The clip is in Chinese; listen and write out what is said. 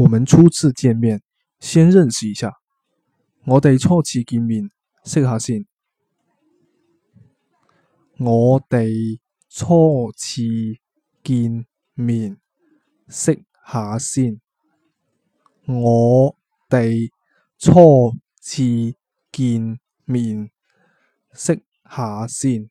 我们初次见面先认识一下。我哋初次见面识下先。我哋初次见面识下先。我哋初次见面识下先。